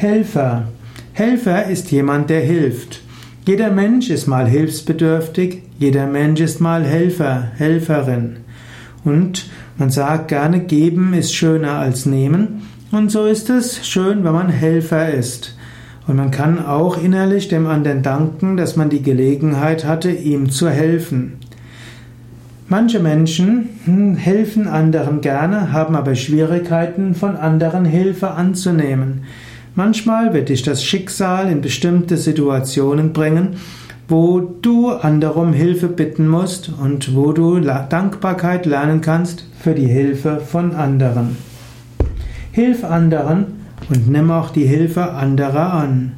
Helfer. Helfer ist jemand, der hilft. Jeder Mensch ist mal hilfsbedürftig, jeder Mensch ist mal Helfer, Helferin. Und man sagt gerne, geben ist schöner als nehmen. Und so ist es schön, wenn man Helfer ist. Und man kann auch innerlich dem anderen danken, dass man die Gelegenheit hatte, ihm zu helfen. Manche Menschen hm, helfen anderen gerne, haben aber Schwierigkeiten, von anderen Hilfe anzunehmen. Manchmal wird dich das Schicksal in bestimmte Situationen bringen, wo du andere um Hilfe bitten musst und wo du Dankbarkeit lernen kannst für die Hilfe von anderen. Hilf anderen und nimm auch die Hilfe anderer an.